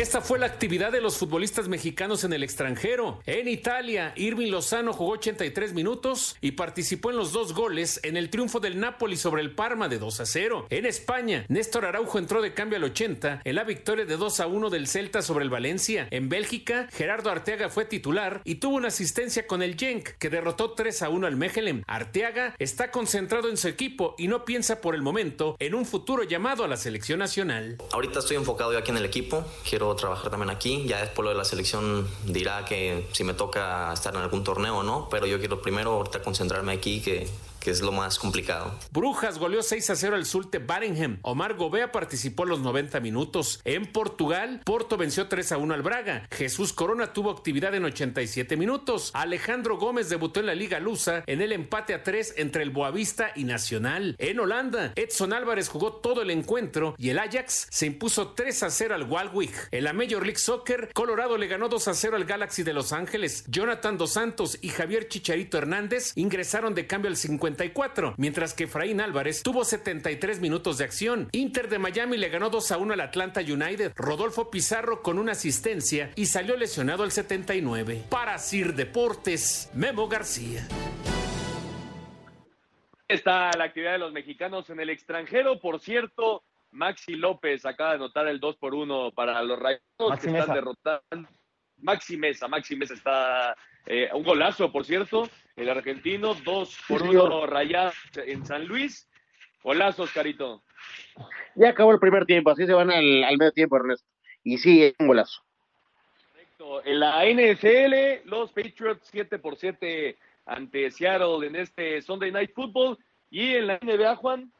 Esta fue la actividad de los futbolistas mexicanos en el extranjero. En Italia, Irving Lozano jugó 83 minutos y participó en los dos goles en el triunfo del Napoli sobre el Parma de 2 a 0. En España, Néstor Araujo entró de cambio al 80 en la victoria de 2 a 1 del Celta sobre el Valencia. En Bélgica, Gerardo Arteaga fue titular y tuvo una asistencia con el Genk, que derrotó 3 a 1 al Mechelen. Arteaga está concentrado en su equipo y no piensa por el momento en un futuro llamado a la selección nacional. Ahorita estoy enfocado yo aquí en el equipo. Quiero trabajar también aquí. Ya después lo de la selección dirá que si me toca estar en algún torneo o no, pero yo quiero primero ahorita concentrarme aquí, que que es lo más complicado. Brujas goleó 6 a 0 al Sulte Baringham. Omar Gobea participó los 90 minutos. En Portugal, Porto venció 3 a 1 al Braga. Jesús Corona tuvo actividad en 87 minutos. Alejandro Gómez debutó en la Liga Lusa en el empate a 3 entre el Boavista y Nacional. En Holanda, Edson Álvarez jugó todo el encuentro y el Ajax se impuso 3 a 0 al Walwick. En la Major League Soccer, Colorado le ganó 2 a 0 al Galaxy de Los Ángeles. Jonathan Dos Santos y Javier Chicharito Hernández ingresaron de cambio al 50 mientras que Efraín Álvarez tuvo 73 minutos de acción. Inter de Miami le ganó 2 a 1 al Atlanta United. Rodolfo Pizarro con una asistencia y salió lesionado al 79. Para Sir Deportes, Memo García. Está la actividad de los mexicanos en el extranjero. Por cierto, Maxi López acaba de anotar el 2 por 1 para los Rayos que están derrotando. Maxi Mesa, Maxi Mesa está eh, un golazo, por cierto, el argentino, dos por uno rayados en San Luis. Golazo, Oscarito. Ya acabó el primer tiempo, así se van al, al medio tiempo, Ernesto. Y sí, es un golazo. Correcto. En la NFL, los Patriots 7 por 7 ante Seattle en este Sunday Night Football. Y en la NBA, Juan.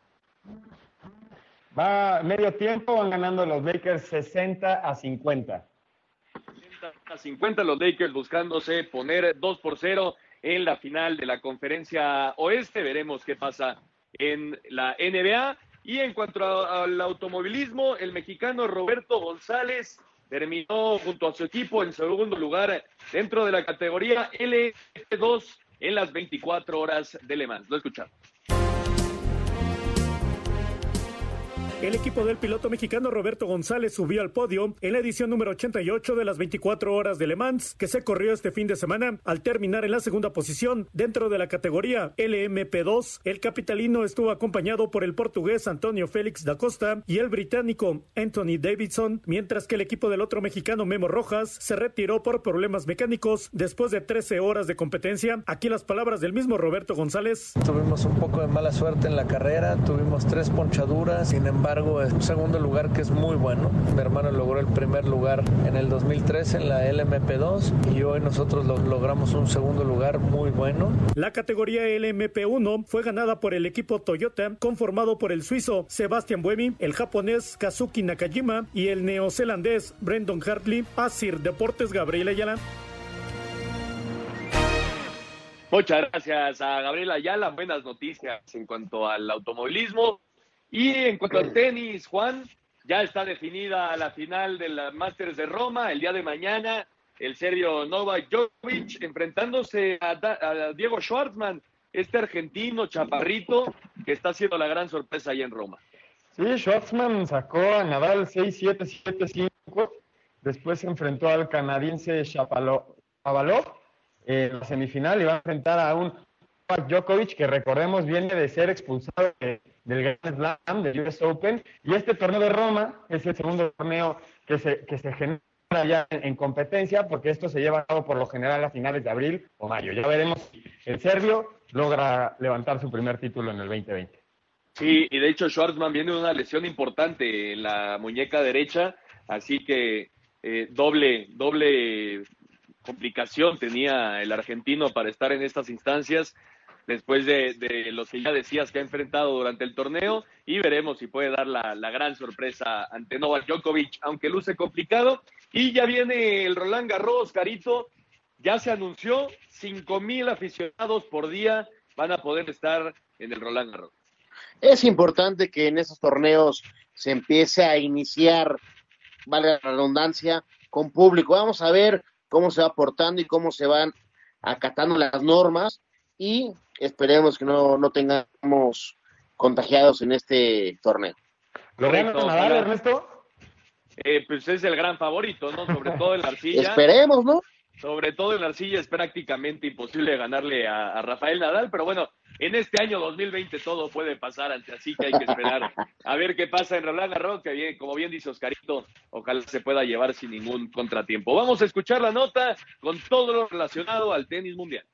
Va medio tiempo, van ganando los Lakers 60 a 50 a 50 los Lakers buscándose poner 2 por 0 en la final de la conferencia oeste. Veremos qué pasa en la NBA. Y en cuanto al automovilismo, el mexicano Roberto González terminó junto a su equipo en segundo lugar dentro de la categoría LF2 en las 24 horas de Le Mans. Lo escuchamos. El equipo del piloto mexicano Roberto González subió al podio en la edición número 88 de las 24 horas de Le Mans, que se corrió este fin de semana al terminar en la segunda posición dentro de la categoría LMP2. El capitalino estuvo acompañado por el portugués Antonio Félix da Costa y el británico Anthony Davidson, mientras que el equipo del otro mexicano Memo Rojas se retiró por problemas mecánicos después de 13 horas de competencia. Aquí las palabras del mismo Roberto González. Tuvimos un poco de mala suerte en la carrera, tuvimos tres ponchaduras, sin embargo es un segundo lugar que es muy bueno. Mi hermano logró el primer lugar en el 2013 en la LMP2 y hoy nosotros logramos un segundo lugar muy bueno. La categoría LMP1 fue ganada por el equipo Toyota conformado por el suizo Sebastian Buemi, el japonés Kazuki Nakajima y el neozelandés Brendan Hartley. Asir Deportes Gabriel Ayala. Muchas gracias a Gabriela Ayala. Buenas noticias en cuanto al automovilismo. Y en cuanto al tenis, Juan, ya está definida la final de la Masters de Roma el día de mañana. El serbio Novak Djokovic enfrentándose a, Diego Schwartzman, este argentino chaparrito que está haciendo la gran sorpresa ahí en Roma. Sí, Schwartzman sacó a Nadal 6-7, 7-5. Después se enfrentó al canadiense Shapovalov en la semifinal y va a enfrentar a un Djokovic, que recordemos viene de ser expulsado del Grand Slam, del US Open, y este torneo de Roma es el segundo torneo que se, que se genera ya en, competencia, porque esto se lleva por lo general a finales de abril o mayo. Ya veremos si el serbio logra levantar su primer título en el 2020. Sí, y de hecho Schwartzman viene de una lesión importante en la muñeca derecha, así que eh, doble, doble complicación tenía el argentino para estar en estas instancias después de, de, los que ya decías que ha enfrentado durante el torneo y veremos si puede dar la, gran sorpresa ante Novak Djokovic, aunque luce complicado. Y ya viene el Roland Garros, Carito, ya se anunció, cinco mil aficionados por día van a poder estar en el Roland Garros. Es importante que en esos torneos se empiece a iniciar, valga la redundancia, con público. Vamos a ver cómo se va aportando y cómo se van acatando las normas y esperemos que no, no tengamos contagiados en este torneo. ¿Lo Nadal, Ernesto? Eh, pues es el gran favorito, ¿no? Sobre todo en la [LAUGHS] arcilla. Esperemos, ¿no? Sobre todo en la arcilla es prácticamente imposible ganarle a, Rafael Nadal, pero bueno, en este año 2020 todo puede pasar, así que hay que esperar a ver qué pasa en Roland Garros, que bien, como bien dice Oscarito, ojalá se pueda llevar sin ningún contratiempo. Vamos a escuchar la nota con todo lo relacionado al tenis mundial.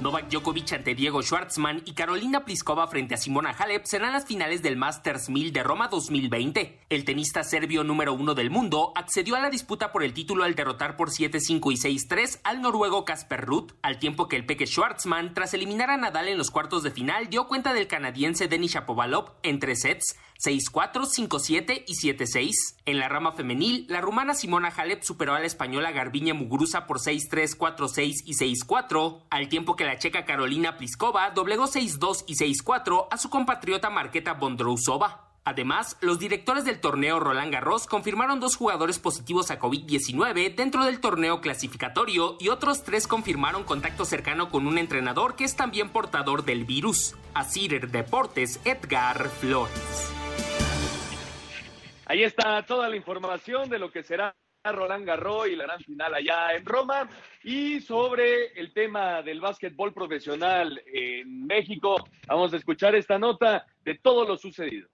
Novak Djokovic ante Diego Schwartzman y Carolina Pliskova frente a Simona Halep serán las finales del Masters 1000 de Roma 2020. El tenista serbio número uno del mundo accedió a la disputa por el título al derrotar por 7-5 y 6-3 al noruego Casper Ruth, al tiempo que el peque Schwartzman, tras eliminar a Nadal en los cuartos de final, dio cuenta del canadiense Denis Shapovalov en tres sets 6-4, 5-7 y 7-6. En la rama femenil, la rumana Simona Halep superó a la española Garbiñe Muguruza por 6-3, 4-6 y 6-4, al tiempo que la checa Carolina Pliskova doblegó 6-2 y 6-4 a su compatriota Marqueta Bondrousova. Además, los directores del torneo Roland Garros confirmaron dos jugadores positivos a COVID-19 dentro del torneo clasificatorio y otros tres confirmaron contacto cercano con un entrenador que es también portador del virus. Asir Deportes, Edgar Flores. Ahí está toda la información de lo que será Roland Garros y la gran final allá en Roma. Y sobre el tema del básquetbol profesional en México, vamos a escuchar esta nota de todo lo sucedido.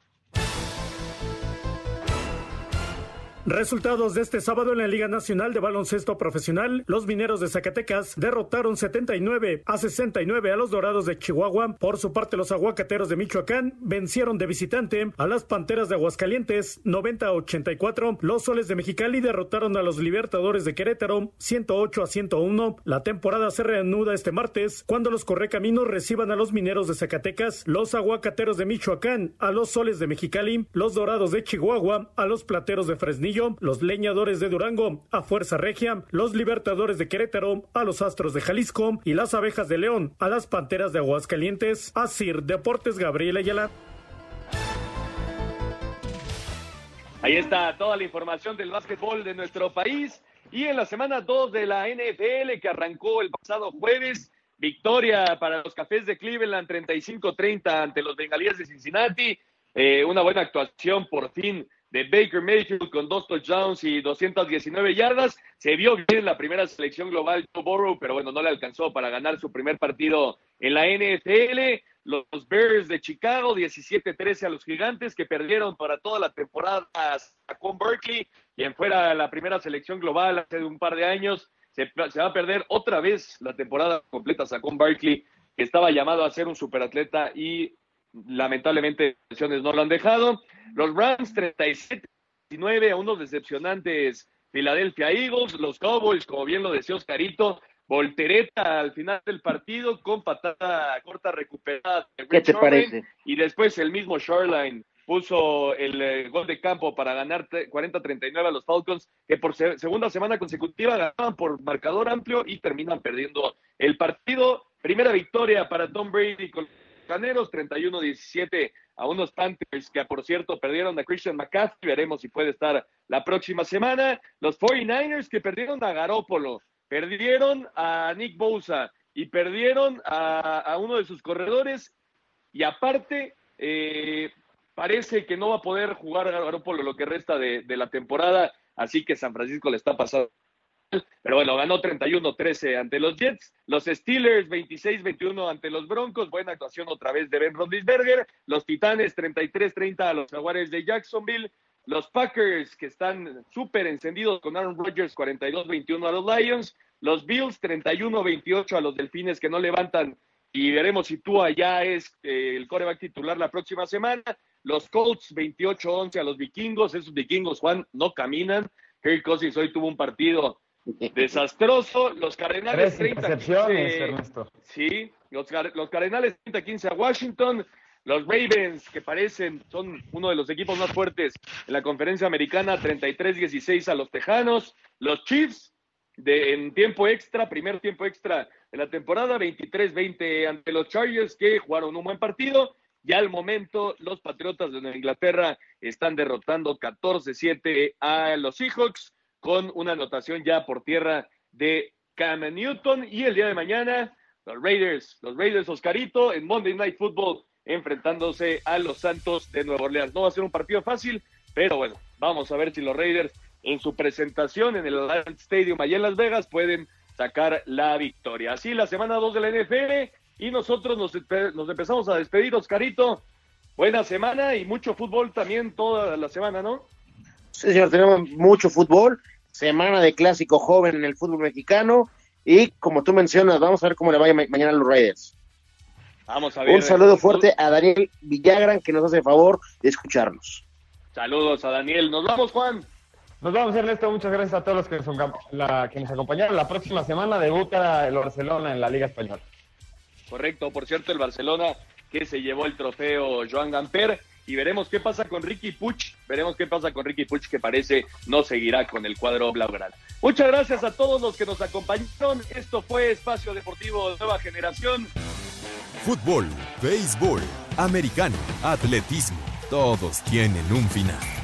Resultados de este sábado en la Liga Nacional de Baloncesto Profesional. Los mineros de Zacatecas derrotaron 79 a 69 a los Dorados de Chihuahua. Por su parte, los aguacateros de Michoacán vencieron de visitante a las Panteras de Aguascalientes 90 a 84. Los Soles de Mexicali derrotaron a los Libertadores de Querétaro 108 a 101. La temporada se reanuda este martes cuando los Correcaminos reciban a los mineros de Zacatecas, los aguacateros de Michoacán a los Soles de Mexicali, los Dorados de Chihuahua a los Plateros de Fresnillo los leñadores de Durango a Fuerza Regia, los libertadores de Querétaro a los Astros de Jalisco y las abejas de León a las Panteras de Aguascalientes. Asir Deportes Gabriel Ayala. Ahí está toda la información del básquetbol de nuestro país. Y en la semana 2 de la NFL que arrancó el pasado jueves, victoria para los Cafés de Cleveland 35-30 ante los Bengalíes de Cincinnati. Eh, una buena actuación por fin de Baker Mayfield con dos touchdowns y 219 yardas. Se vio bien en la primera selección global Joe Burrow, pero bueno, no le alcanzó para ganar su primer partido en la NFL. Los Bears de Chicago, 17-13 a los Gigantes, que perdieron para toda la temporada a con Berkeley, quien fuera la primera selección global hace un par de años. Se, va a perder otra vez la temporada completa Sacón Barkley, que estaba llamado a ser un superatleta y lamentablemente lesiones no lo han dejado. Los Rams 37-19 a unos decepcionantes Philadelphia Eagles, los Cowboys, como bien lo decía Oscarito, voltereta al final del partido con patada corta recuperada. ¿Qué te parece? Y después el mismo Shoreline puso el eh, gol de campo para ganar 40-39 a los Falcons, que por segunda semana consecutiva ganaban por marcador amplio y terminan perdiendo el partido. Primera victoria para Tom Brady con los Caneros, 31-17 a unos Panthers que, por cierto, perdieron a Christian McCaffrey. Veremos si puede estar la próxima semana. Los 49ers que perdieron a Garópolo, perdieron a Nick Bosa y perdieron a, uno de sus corredores. Y aparte, eh, parece que no va a poder jugar Garoppolo lo que resta de, la temporada, así que San Francisco le está pasando. Pero bueno, ganó 31-13 ante los Jets, los Steelers 26-21 ante los Broncos, buena actuación otra vez de Ben Roethlisberger, los Titanes 33-30 a los Jaguares de Jacksonville, los Packers que están súper encendidos con Aaron Rodgers 42-21 a los Lions, los Bills 31-28 a los Delfines que no levantan y veremos si tú allá es eh, el coreback titular la próxima semana. Los Colts 28-11 a los vikingos. Esos vikingos, Juan, no caminan. Kirk Cousins hoy tuvo un partido [LAUGHS] desastroso. Los Cardenales 30 Sí, los, los Cardenales 30-15 a Washington. Los Ravens, que parecen, son uno de los equipos más fuertes en la conferencia americana, 33-16 a los Tejanos. Los Chiefs, de, en tiempo extra, primer tiempo extra de la temporada, 23-20 ante los Chargers, que jugaron un buen partido. Ya al momento, los Patriotas de Nueva Inglaterra están derrotando 14-7 a los Seahawks con una anotación ya por tierra de Cam Newton. Y el día de mañana, los Raiders, los Raiders Oscarito en Monday Night Football enfrentándose a los Santos de Nueva Orleans. No va a ser un partido fácil, pero bueno, vamos a ver si los Raiders en su presentación en el Stadium allá en Las Vegas pueden sacar la victoria. Así la semana 2 de la NFL y nosotros nos, nos empezamos a despedir, Oscarito. Buena semana y mucho fútbol también toda la semana, ¿no? Sí, señor, tenemos mucho fútbol, semana de clásico joven en el fútbol mexicano y como tú mencionas, vamos a ver cómo le vaya mañana a los Raiders. Vamos a ver. Un saludo fuerte a Daniel Villagran que nos hace el favor de escucharnos. Saludos a Daniel. Nos vamos, Juan. Nos vamos, Ernesto. Muchas gracias a todos los que nos, la, que nos acompañaron. La próxima semana debuta el Barcelona en la Liga Española. Correcto. Por cierto, el Barcelona que se llevó el trofeo Joan Gamper. Y veremos qué pasa con Ricky Puch. Veremos qué pasa con Ricky Puch, que parece no seguirá con el cuadro blaugrana. Muchas gracias a todos los que nos acompañaron. Esto fue Espacio Deportivo Nueva Generación. Fútbol, béisbol, americano, atletismo. Todos tienen un final.